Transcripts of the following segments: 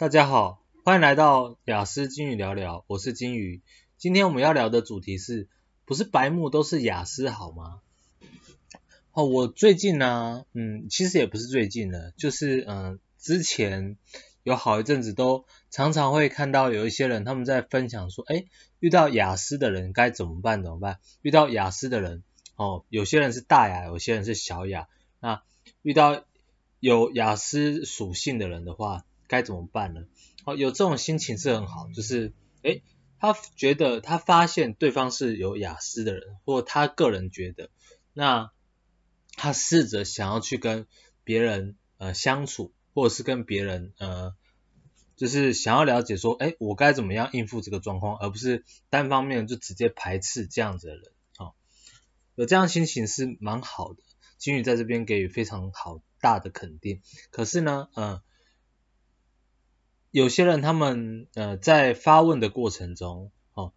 大家好，欢迎来到雅思金鱼聊聊，我是金鱼。今天我们要聊的主题是，不是白目都是雅思好吗？哦，我最近呢、嗯，其实也不是最近的，就是嗯、之前有好一阵子都常常会看到有一些人他们在分享说，哎，遇到雅思的人该怎么办？怎么办？遇到雅思的人，哦，有些人是大雅，有些人是小雅。那遇到有雅思属性的人的话，该怎么办呢？好，有这种心情是很好，就是诶，他觉得他发现对方是有雅思的人，或他个人觉得，那他试着想要去跟别人呃相处，或者是跟别人呃，就是想要了解说，诶，我该怎么样应付这个状况，而不是单方面就直接排斥这样子的人。好，有这样心情是蛮好的，金宇在这边给予非常好大的肯定。可是呢，呃。有些人他们呃在发问的过程中，哦，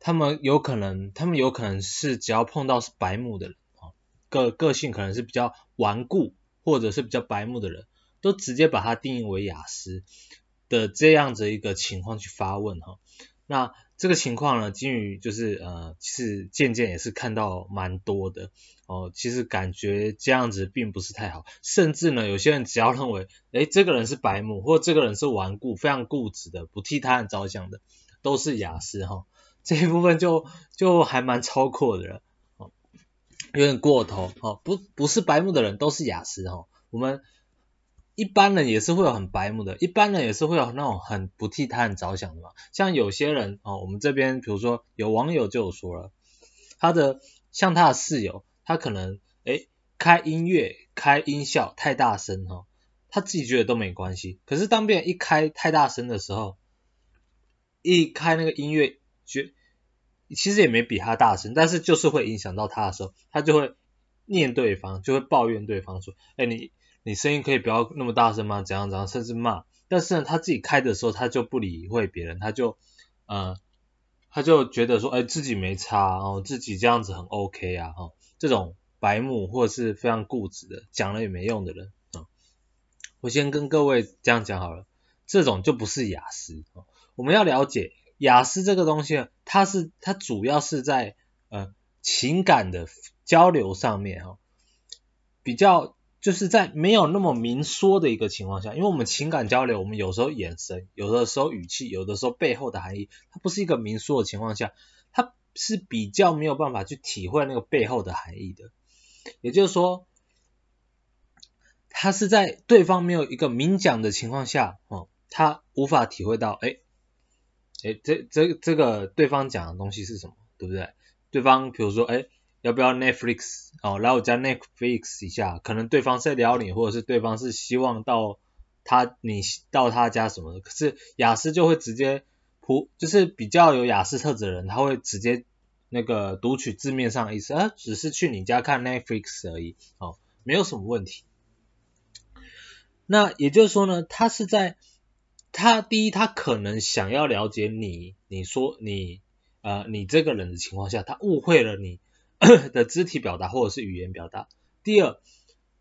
他们有可能，他们有可能是只要碰到是白目的人，哦，个个性可能是比较顽固或者是比较白目的人，都直接把它定义为雅思的这样子一个情况去发问哈，那。这个情况呢，金鱼就是呃，是渐渐也是看到蛮多的哦。其实感觉这样子并不是太好，甚至呢，有些人只要认为，诶，这个人是白目，或这个人是顽固、非常固执的，不替他人着想的，都是雅斯哈。这一部分就就还蛮超阔的了，哦，有点过头哦。不不是白目的人都是雅斯哈，我们。一般人也是会有很白目的，一般人也是会有那种很不替他人着想的嘛。像有些人哦，我们这边比如说有网友就有说了，他的像他的室友，他可能诶开音乐开音效太大声哈，他自己觉得都没关系，可是当别人一开太大声的时候，一开那个音乐，觉其实也没比他大声，但是就是会影响到他的时候，他就会念对方，就会抱怨对方说，哎你。你声音可以不要那么大声吗？怎样怎样，甚至骂。但是呢，他自己开的时候，他就不理会别人，他就呃，他就觉得说，哎，自己没差哦，自己这样子很 OK 啊，哈、哦，这种白目或者是非常固执的，讲了也没用的人啊、哦。我先跟各位这样讲好了，这种就不是雅思。哦、我们要了解雅思这个东西，它是它主要是在呃情感的交流上面、哦，比较。就是在没有那么明说的一个情况下，因为我们情感交流，我们有时候眼神，有的时候语气，有的时候背后的含义，它不是一个明说的情况下，它是比较没有办法去体会那个背后的含义的。也就是说，他是在对方没有一个明讲的情况下，哦，他无法体会到，哎，哎，这这这个对方讲的东西是什么，对不对？对方比如说，哎。要不要 Netflix 哦？来我家 Netflix 一下，可能对方是在撩你，或者是对方是希望到他你到他家什么的。可是雅思就会直接普，就是比较有雅思特质的人，他会直接那个读取字面上的意思，啊，只是去你家看 Netflix 而已，哦，没有什么问题。那也就是说呢，他是在他第一，他可能想要了解你，你说你呃你这个人的情况下，他误会了你。的肢体表达或者是语言表达。第二，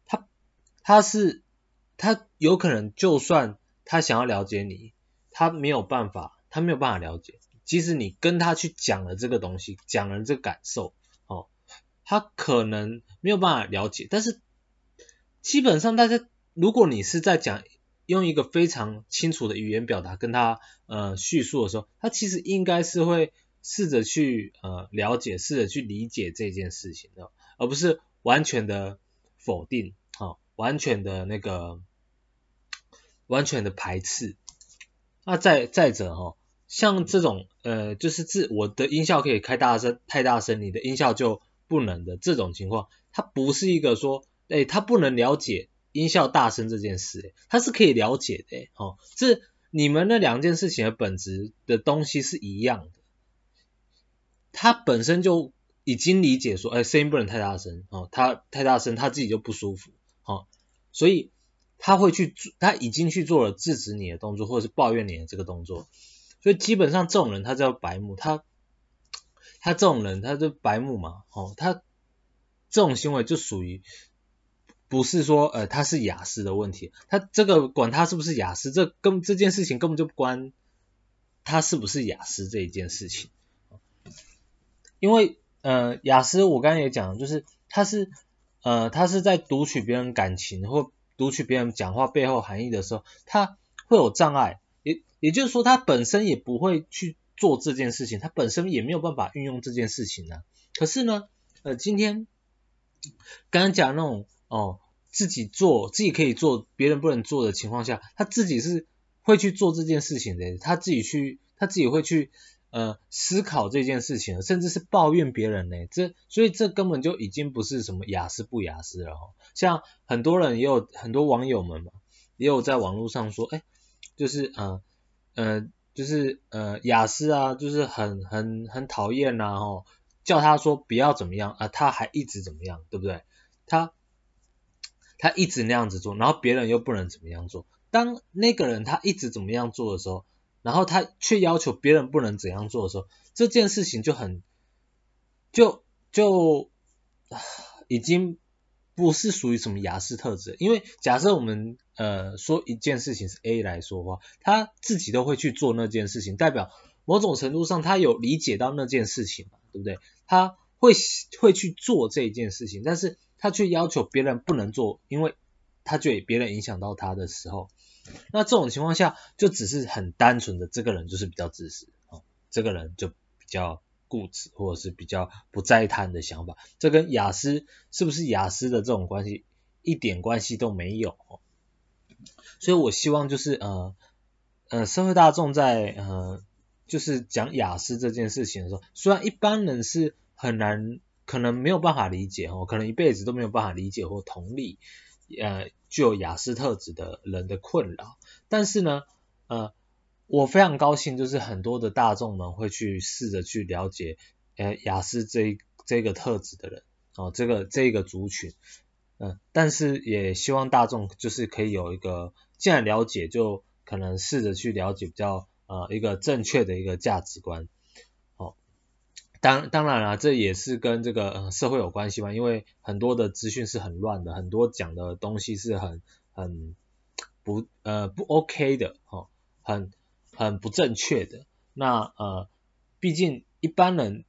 他他是他有可能就算他想要了解你，他没有办法，他没有办法了解。即使你跟他去讲了这个东西，讲了这个感受，哦，他可能没有办法了解。但是基本上大家，如果你是在讲用一个非常清楚的语言表达跟他呃叙述的时候，他其实应该是会。试着去呃了解，试着去理解这件事情的，而不是完全的否定，哦，完全的那个完全的排斥。那再再者哈、哦，像这种呃就是自我的音效可以开大声太大声，你的音效就不能的这种情况，它不是一个说哎他不能了解音效大声这件事，他是可以了解的，哦，这你们那两件事情的本质的东西是一样的。他本身就已经理解说，哎，声音不能太大声哦，他太大声他自己就不舒服，哦，所以他会去做，他已经去做了制止你的动作，或者是抱怨你的这个动作，所以基本上这种人他叫白目，他他这种人他就白目嘛，哦，他这种行为就属于不是说呃他是雅思的问题，他这个管他是不是雅思，这根这件事情根本就不关他是不是雅思这一件事情，因为呃雅思我刚才也讲，就是他是呃他是在读取别人感情或读取别人讲话背后含义的时候，他会有障碍，也也就是说他本身也不会去做这件事情，他本身也没有办法运用这件事情呢、可是呢，呃今天刚刚讲那种。哦，自己做自己可以做，别人不能做的情况下，他自己是会去做这件事情的，他自己去，他自己会去呃思考这件事情，甚至是抱怨别人呢，这所以这根本就已经不是什么雅思不雅思了哈。像很多人也有很多网友们嘛，也有在网络上说，哎，就是呃呃就是呃雅思啊，就是很很很讨厌呐，哦，叫他说不要怎么样啊，他还一直怎么样，对不对？他。他一直那样子做，然后别人又不能怎么样做。当那个人他一直怎么样做的时候，然后他却要求别人不能怎样做的时候，这件事情就很就就已经不是属于什么亚斯特质。因为假设我们呃说一件事情是 A 来说话，他自己都会去做那件事情，代表某种程度上他有理解到那件事情嘛，对不对？他会会去做这一件事情，但是。他却要求别人不能做，因为他觉得别人影响到他的时候，那这种情况下就只是很单纯的这个人就是比较自私哦，这个人就比较固执或者是比较不在意他人的想法，这跟雅思是不是雅思的这种关系一点关系都没有。所以我希望就是呃呃社会大众在呃就是讲雅思这件事情的时候，虽然一般人是很难。可能没有办法理解哦，可能一辈子都没有办法理解或同理，呃，具有雅斯特质的人的困扰。但是呢，呃，我非常高兴，就是很多的大众们会去试着去了解，呃，雅斯这这个特质的人哦，这个这个族群，嗯、但是也希望大众就是可以有一个，既然了解，就可能试着去了解比较呃一个正确的一个价值观。当当然了，这也是跟这个社会有关系嘛，因为很多的资讯是很乱的，很多讲的东西是很很不呃不 OK 的哦，很很不正确的。那呃，毕竟一般人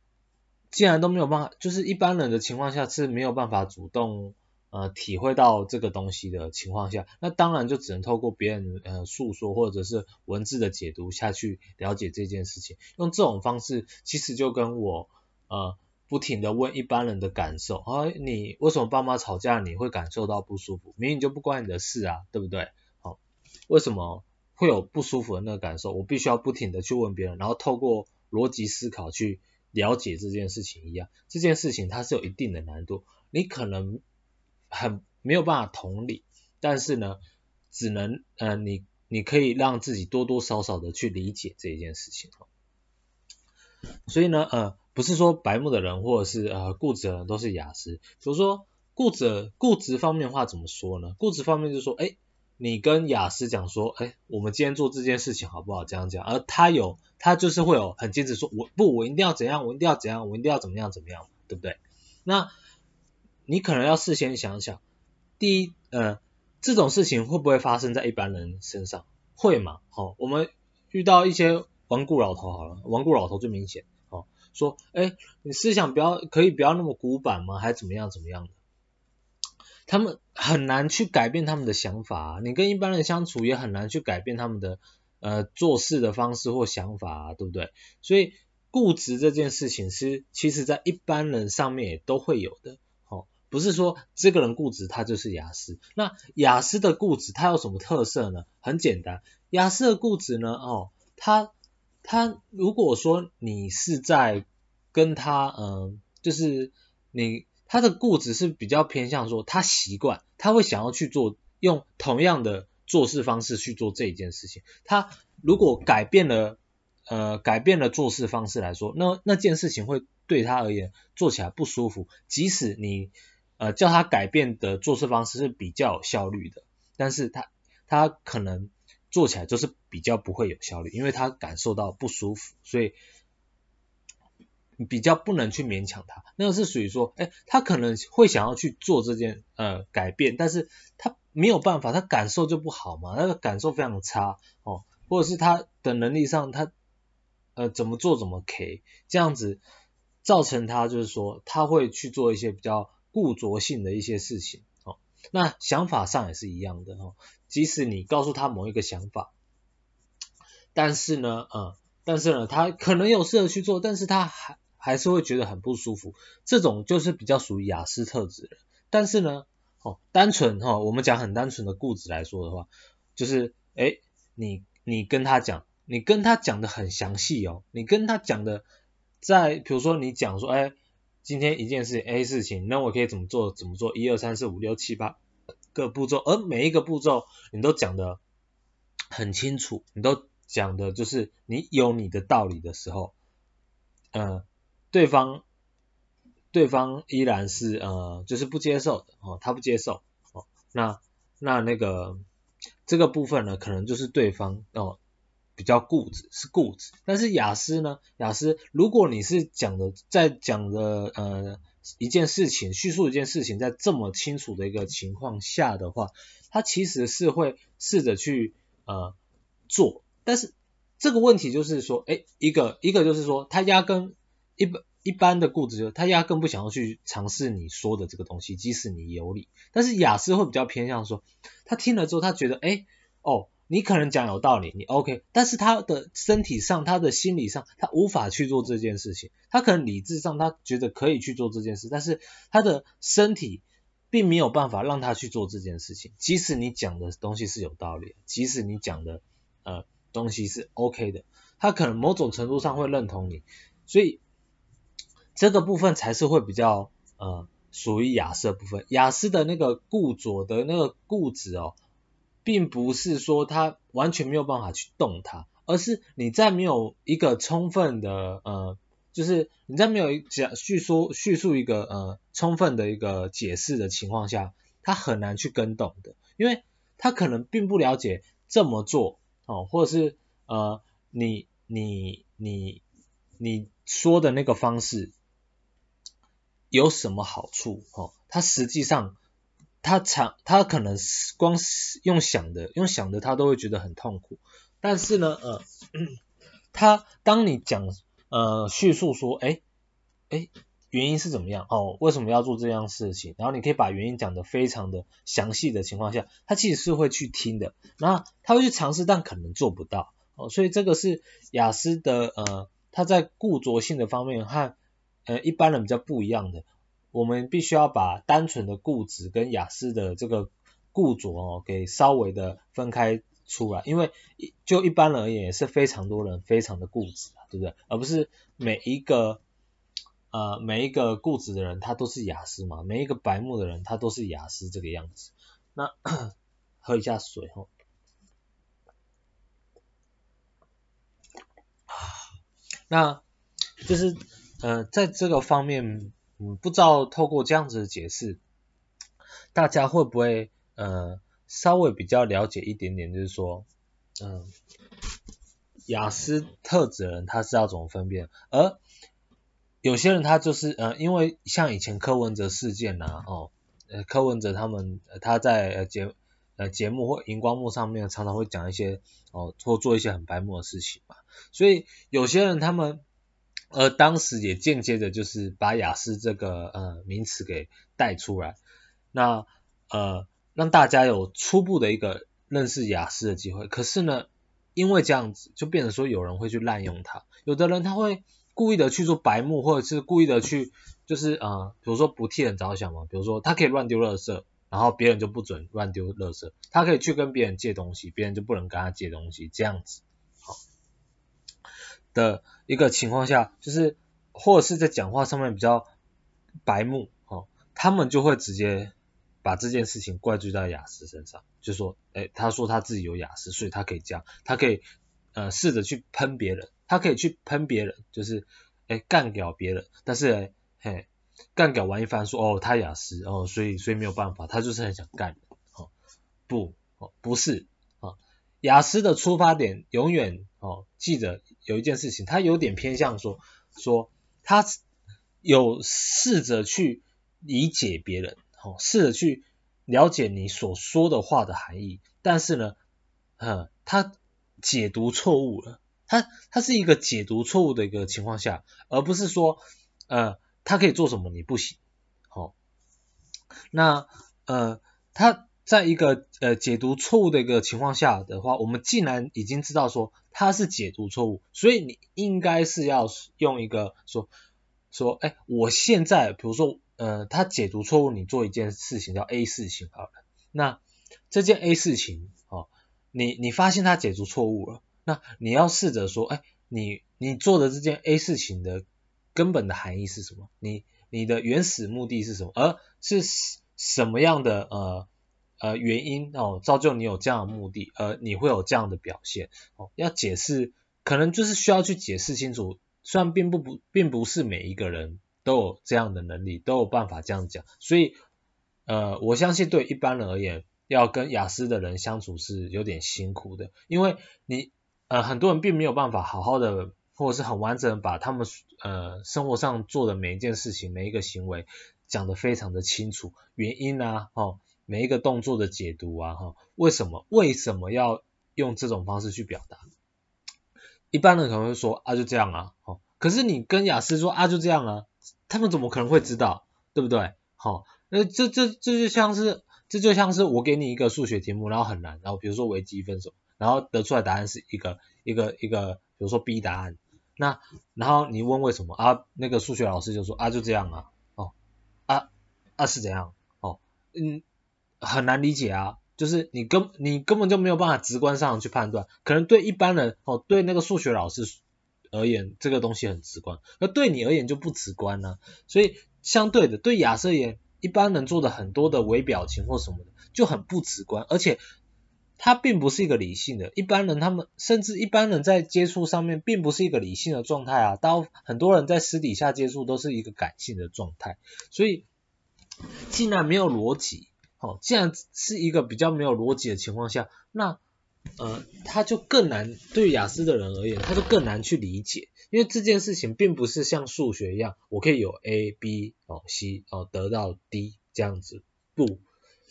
既然都没有办法，就是一般人的情况下是没有办法主动。呃，体会到这个东西的情况下，那当然就只能透过别人呃诉说或者是文字的解读下去了解这件事情。用这种方式，其实就跟我呃不停的问一般人的感受啊，你为什么爸妈吵架你会感受到不舒服？明明就不关你的事啊，对不对？好，为什么会有不舒服的那个感受？我必须要不停的去问别人，然后透过逻辑思考去了解这件事情一样。这件事情它是有一定的难度，你可能。很没有办法同理，但是呢，只能呃，你你可以让自己多多少少的去理解这一件事情。所以呢，呃，不是说白目的人或者是呃固执的人都是雅斯，比如说固执固执方面的话怎么说呢？固执方面就是说，哎，你跟雅斯讲说，哎，我们今天做这件事情好不好？这样讲，而他有他就是会有很坚持说，我不，我一定要怎样，我一定要怎样，我一定要怎么样怎么样，对不对？那。你可能要事先想想，第一，呃，这种事情会不会发生在一般人身上？会嘛？好、哦，我们遇到一些顽固老头好了，顽固老头最明显，哦，说，哎，你思想不要，可以不要那么古板吗？还怎么样怎么样的？他们很难去改变他们的想法，你跟一般人相处也很难去改变他们的呃做事的方式或想法，对不对？所以固执这件事情是，其实在一般人上面也都会有的。不是说这个人固执，他就是雅思。那雅思的固执，他有什么特色呢？很简单，雅思的固执呢，哦，他他如果说你是在跟他，嗯、就是你他的固执是比较偏向说，他习惯，他会想要去做，用同样的做事方式去做这一件事情。他如果改变了，呃，改变了做事方式来说，那那件事情会对他而言做起来不舒服，即使你。呃，叫他改变的做事方式是比较有效率的，但是他他可能做起来就是比较不会有效率，因为他感受到不舒服，所以比较不能去勉强他，那个是属于说，哎，他可能会想要去做这件呃改变，但是他没有办法，他感受就不好嘛，那个感受非常差哦，或者是他的能力上他呃怎么做怎么 K，这样子造成他就是说他会去做一些比较固着性的一些事情哦，那想法上也是一样的哦，即使你告诉他某一个想法，但是呢，嗯，但是呢，他可能有事去做，但是他还还是会觉得很不舒服，这种就是比较属于雅斯特质的。但是呢，哦，单纯哈、哦，我们讲很单纯的固执来说的话，就是，诶，你你跟他讲，你跟他讲的很详细哦，你跟他讲的，在比如说你讲说，诶，今天一件事 A 事情，那我可以怎么做？怎么做？一二三四五六七八个步骤，而每一个步骤你都讲的很清楚，你都讲的就是你有你的道理的时候，呃。对方，对方依然是呃，就是不接受的哦，他不接受哦，那那那个这个部分呢，可能就是对方哦比较固执，是固执。但是雅思呢，雅思，如果你是讲的在讲的呃一件事情，叙述一件事情，在这么清楚的一个情况下的话，他其实是会试着去呃做，但是这个问题就是说，哎，一个一个就是说，他压根。一般一般的固执，他压根不想要去尝试你说的这个东西，即使你有理。但是雅思会比较偏向说，他听了之后，他觉得，哎，哦，你可能讲有道理，你 OK，但是他的身体上，他的心理上，他无法去做这件事情。他可能理智上，他觉得可以去做这件事，但是他的身体并没有办法让他去做这件事情。即使你讲的东西是有道理，即使你讲的呃东西是 OK 的，他可能某种程度上会认同你，所以。这个部分才是会比较呃属于亚斯的部分，亚斯的那个固着的那个固执哦，并不是说他完全没有办法去动它，而是你在没有一个充分的呃，就是你在没有讲叙说叙述一个呃充分的一个解释的情况下，他很难去跟动的，因为他可能并不了解这么做哦，或者是呃你你你你说的那个方式。有什么好处？哦，他实际上，他常他可能是光用想的，用想的，他都会觉得很痛苦。但是呢，呃，他当你讲呃叙述说，哎哎，原因是怎么样？哦，为什么要做这样事情？然后你可以把原因讲得非常的详细的情况下，他其实是会去听的。然后他会去尝试，但可能做不到。哦，所以这个是雅思的呃，他在固着性的方面和。呃，一般人比较不一样的，我们必须要把单纯的固执跟雅思的这个固着哦，给稍微的分开出来，因为就一般而言，也是非常多人非常的固执，对不对？而不是每一个呃每一个固执的人他都是雅思嘛，每一个白目的人他都是雅思这个样子。那 喝一下水哦，那就是。呃，在这个方面，嗯，不知道透过这样子的解释，大家会不会呃稍微比较了解一点点，就是说，嗯、呃，亚斯特质人他是要怎么分辨？而有些人他就是呃，因为像以前柯文哲事件呐、啊，哦，呃，柯文哲他们他在呃节呃节目或荧光幕上面常常会讲一些哦，或做一些很白目的事情嘛，所以有些人他们。而当时也间接的，就是把雅思这个呃名词给带出来，那呃让大家有初步的一个认识雅思的机会。可是呢，因为这样子，就变成说有人会去滥用它，有的人他会故意的去做白目，或者是故意的去就是呃，比如说不替人着想嘛，比如说他可以乱丢垃圾，然后别人就不准乱丢垃圾，他可以去跟别人借东西，别人就不能跟他借东西，这样子。好。的一个情况下，就是或者是在讲话上面比较白目哦，他们就会直接把这件事情怪罪在亚斯身上，就说，哎，他说他自己有亚斯，所以他可以这样，他可以呃试着去喷别人，他可以去喷别人，就是哎干掉别人，但是嘿干掉完一番说哦他亚斯哦，所以所以没有办法，他就是很想干哦，不哦不是。雅思的出发点永远哦，记得有一件事情，他有点偏向说说他有试着去理解别人，哦，试着去了解你所说的话的含义，但是呢，嗯，他解读错误了，他他是一个解读错误的一个情况下，而不是说，呃，他可以做什么你不行，好，那呃，他。在一个呃解读错误的一个情况下的话，我们既然已经知道说它是解读错误，所以你应该是要用一个说说，哎，我现在比如说呃它解读错误，你做一件事情叫 A 事情好了，那这件 A 事情哦，你你发现它解读错误了，那你要试着说，哎，你你做的这件 A 事情的根本的含义是什么？你你的原始目的是什么？而是什么样的呃？呃，原因哦，造就你有这样的目的，呃，你会有这样的表现哦。要解释，可能就是需要去解释清楚。虽然并不不，并不是每一个人都有这样的能力，都有办法这样讲。所以，呃，我相信对一般人而言，要跟雅思的人相处是有点辛苦的，因为你呃，很多人并没有办法好好的，或者是很完整的把他们呃生活上做的每一件事情、每一个行为讲得非常的清楚，原因啊，哦。每一个动作的解读啊，哈，为什么为什么要用这种方式去表达？一般人可能会说啊，就这样啊，哦，可是你跟雅思说啊，就这样啊，他们怎么可能会知道，对不对？好，那这这这就像是这就像是我给你一个数学题目，然后很难，然后比如说微积分什么，然后得出来答案是一个一个一个，比如说 B 答案，那然后你问为什么啊？那个数学老师就说啊，就这样啊，哦，啊啊是怎样？哦，嗯。很难理解啊，就是你根你根本就没有办法直观上去判断，可能对一般人哦，对那个数学老师而言，这个东西很直观，而对你而言就不直观呢、啊。所以相对的，对亚瑟言，一般人做的很多的微表情或什么的就很不直观，而且他并不是一个理性的。一般人他们甚至一般人在接触上面并不是一个理性的状态啊，到很多人在私底下接触都是一个感性的状态，所以既然没有逻辑。好，既然是一个比较没有逻辑的情况下，那呃，他就更难对于雅思的人而言，他就更难去理解，因为这件事情并不是像数学一样，我可以有 A、B 哦、C 哦得到 D 这样子，不，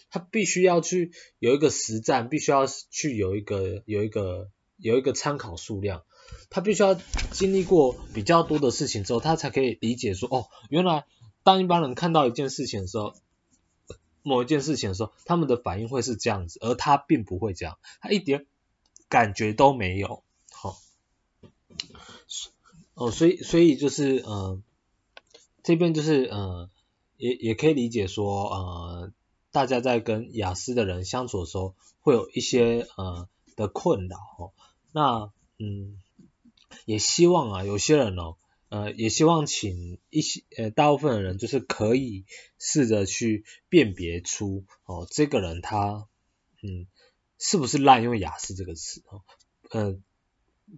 他必须要去有一个实战，必须要去有一个有一个有一个参考数量，他必须要经历过比较多的事情之后，他才可以理解说，哦，原来当一般人看到一件事情的时候。某一件事情的时候，他们的反应会是这样子，而他并不会这样，他一点感觉都没有。好、哦，哦，所以所以就是呃，这边就是呃，也也可以理解说呃，大家在跟雅思的人相处的时候，会有一些呃的困扰。哦，那嗯，也希望啊，有些人哦。呃，也希望请一些呃大部分的人就是可以试着去辨别出哦，这个人他嗯是不是滥用雅思这个词哦，呃，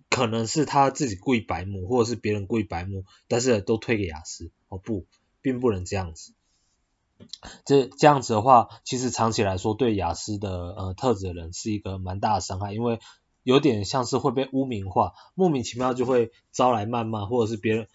可能是他自己故意白目，或者是别人故意白目，但是都推给雅思哦，不，并不能这样子，这这样子的话，其实长期来说对雅思的呃特质的人是一个蛮大的伤害，因为。有点像是会被污名化，莫名其妙就会招来谩骂，或者是别人，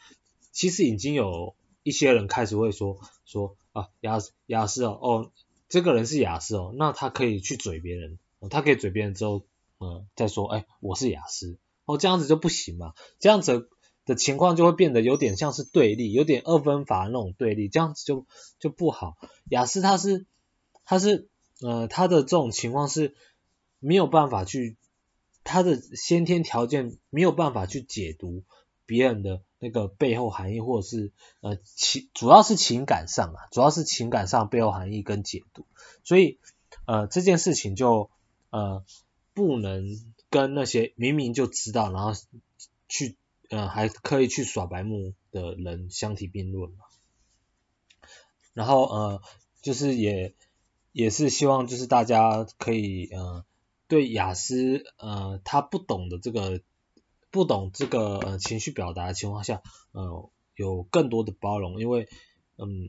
其实已经有一些人开始会说说啊亚亚斯哦哦，这个人是雅斯哦，那他可以去嘴别人，他可以嘴别人之后，嗯，再说哎我是雅斯，哦这样子就不行嘛，这样子的情况就会变得有点像是对立，有点二分法那种对立，这样子就就不好。雅斯他是他是呃他的这种情况是没有办法去。他的先天条件没有办法去解读别人的那个背后含义，或者是呃情主要是情感上啊，主要是情感上背后含义跟解读，所以呃这件事情就呃不能跟那些明明就知道，然后去呃还可以去耍白目的人相提并论嘛。然后呃就是也也是希望就是大家可以呃。对雅思，呃，他不懂的这个，不懂这个呃情绪表达的情况下，呃，有更多的包容，因为，嗯，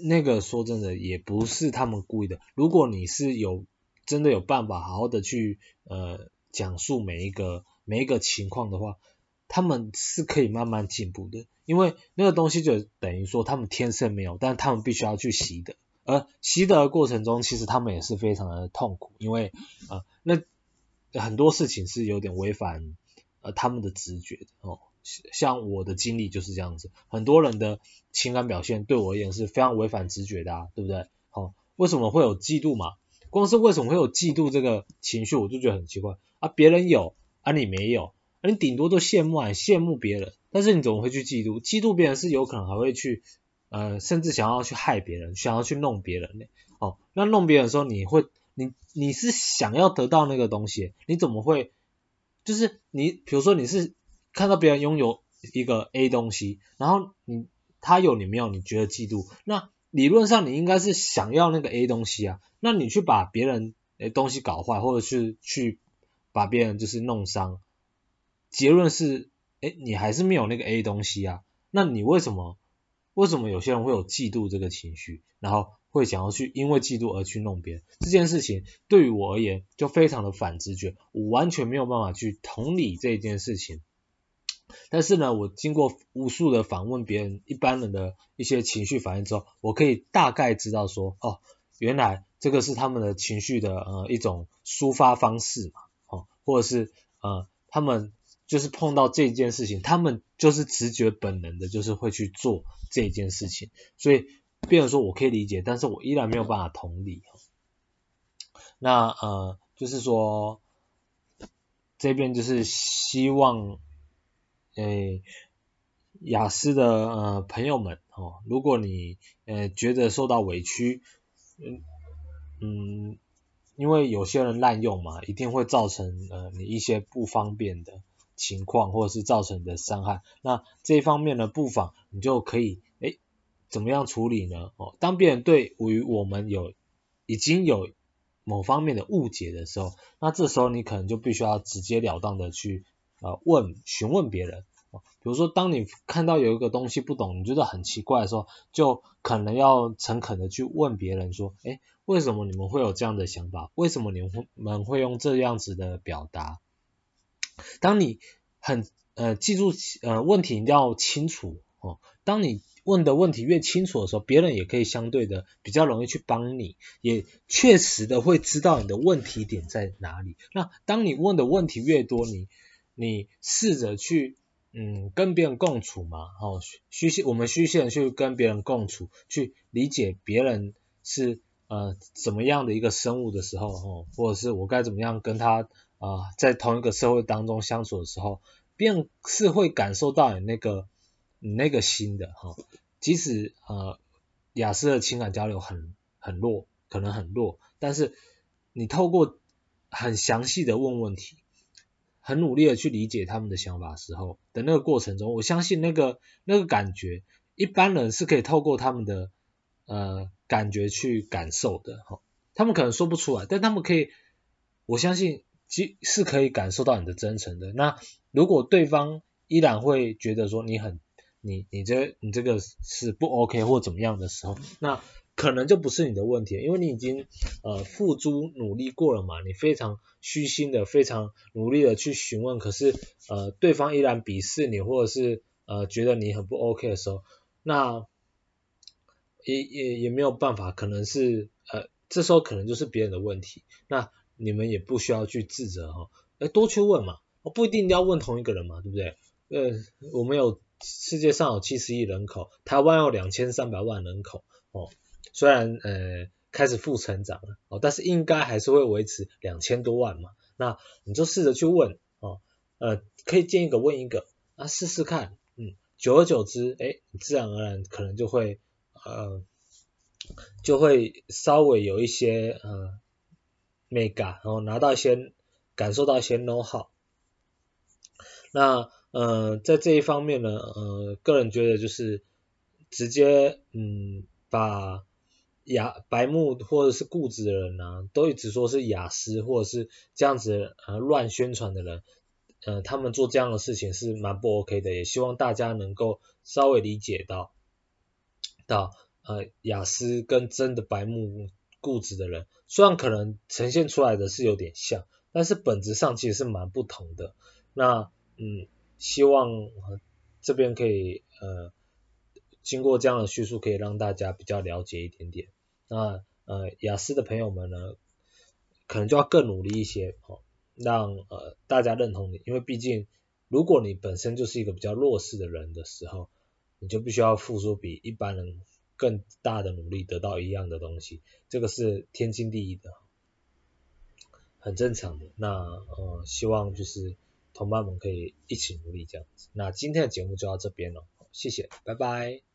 那个说真的也不是他们故意的。如果你是有真的有办法好好的去呃讲述每一个每一个情况的话，他们是可以慢慢进步的，因为那个东西就等于说他们天生没有，但他们必须要去习得，而习得的过程中，其实他们也是非常的痛苦，因为呃，那很多事情是有点违反呃他们的直觉的哦，像我的经历就是这样子，很多人的情感表现对我而言是非常违反直觉的啊，对不对？哦，为什么会有嫉妒嘛？光是为什么会有嫉妒这个情绪，我就觉得很奇怪啊，别人有啊，你没有。你顶多都羡慕啊，羡慕别人，但是你怎么会去嫉妒？嫉妒别人是有可能还会去，呃，甚至想要去害别人，想要去弄别人呢。哦，那弄别人的时候，你会，你你是想要得到那个东西，你怎么会？就是你，比如说你是看到别人拥有一个 A 东西，然后你他有你没有，你觉得嫉妒？那理论上你应该是想要那个 A 东西啊，那你去把别人的东西搞坏，或者是去把别人就是弄伤。结论是，哎，你还是没有那个 A 东西啊？那你为什么？为什么有些人会有嫉妒这个情绪，然后会想要去因为嫉妒而去弄别人？这件事情对于我而言就非常的反直觉，我完全没有办法去同理这件事情。但是呢，我经过无数的访问别人，一般人的一些情绪反应之后，我可以大概知道说，哦，原来这个是他们的情绪的呃一种抒发方式嘛，哦，或者是呃他们。就是碰到这件事情，他们就是直觉本能的，就是会去做这件事情，所以，变成说我可以理解，但是我依然没有办法同理。那呃，就是说这边就是希望，诶，雅思的呃朋友们哦，如果你呃觉得受到委屈，嗯嗯，因为有些人滥用嘛，一定会造成呃你一些不方便的。情况或者是造成的伤害，那这一方面呢，不妨你就可以诶怎么样处理呢？哦，当别人对于我们有已经有某方面的误解的时候，那这时候你可能就必须要直截了当的去呃问询问别人，比如说当你看到有一个东西不懂，你觉得很奇怪的时候，就可能要诚恳的去问别人说，诶为什么你们会有这样的想法？为什么你们会用这样子的表达？当你很呃记住呃问题一定要清楚哦，当你问的问题越清楚的时候，别人也可以相对的比较容易去帮你，也确实的会知道你的问题点在哪里。那当你问的问题越多，你你试着去嗯跟别人共处嘛，哦虚线我们虚线去跟别人共处，去理解别人是呃怎么样的一个生物的时候哦，或者是我该怎么样跟他。啊、在同一个社会当中相处的时候，别人是会感受到你那个你那个心的哈。即使呃亚斯的情感交流很很弱，可能很弱，但是你透过很详细的问问题，很努力的去理解他们的想法时候的那个过程中，我相信那个那个感觉，一般人是可以透过他们的呃感觉去感受的哈。他们可能说不出来，但他们可以，我相信。其是可以感受到你的真诚的。那如果对方依然会觉得说你很你你这你这个是不 OK 或怎么样的时候，那可能就不是你的问题，因为你已经呃付诸努力过了嘛，你非常虚心的非常努力的去询问，可是呃对方依然鄙视你或者是呃觉得你很不 OK 的时候，那也也也没有办法，可能是呃这时候可能就是别人的问题。那你们也不需要去自责哈，哎，多去问嘛，我不一定要问同一个人嘛，对不对？呃，我们有世界上有七十亿人口，台湾有两千三百万人口哦，虽然呃开始负成长了哦，但是应该还是会维持两千多万嘛，那你就试着去问哦，呃，可以见一个问一个啊，试试看，嗯，久而久之，哎，自然而然可能就会呃就会稍微有一些呃。mega，然后拿到一些，感受到一些 know how。那呃，在这一方面呢，呃，个人觉得就是直接嗯，把雅白木或者是固执的人呢、都一直说是雅思或者是这样子呃乱宣传的人，呃，他们做这样的事情是蛮不 OK 的，也希望大家能够稍微理解到，到呃雅思跟真的白木。固执的人，虽然可能呈现出来的是有点像，但是本质上其实是蛮不同的。那，嗯，希望、呃、这边可以呃经过这样的叙述，可以让大家比较了解一点点。那呃雅思的朋友们呢，可能就要更努力一些哦，让呃大家认同你，因为毕竟如果你本身就是一个比较弱势的人的时候，你就必须要付出比一般人更大的努力得到一样的东西，这个是天经地义的。很正常的，那呃，希望就是同伴们可以一起努力这样子。那今天的节目就到这边了，谢谢，拜拜。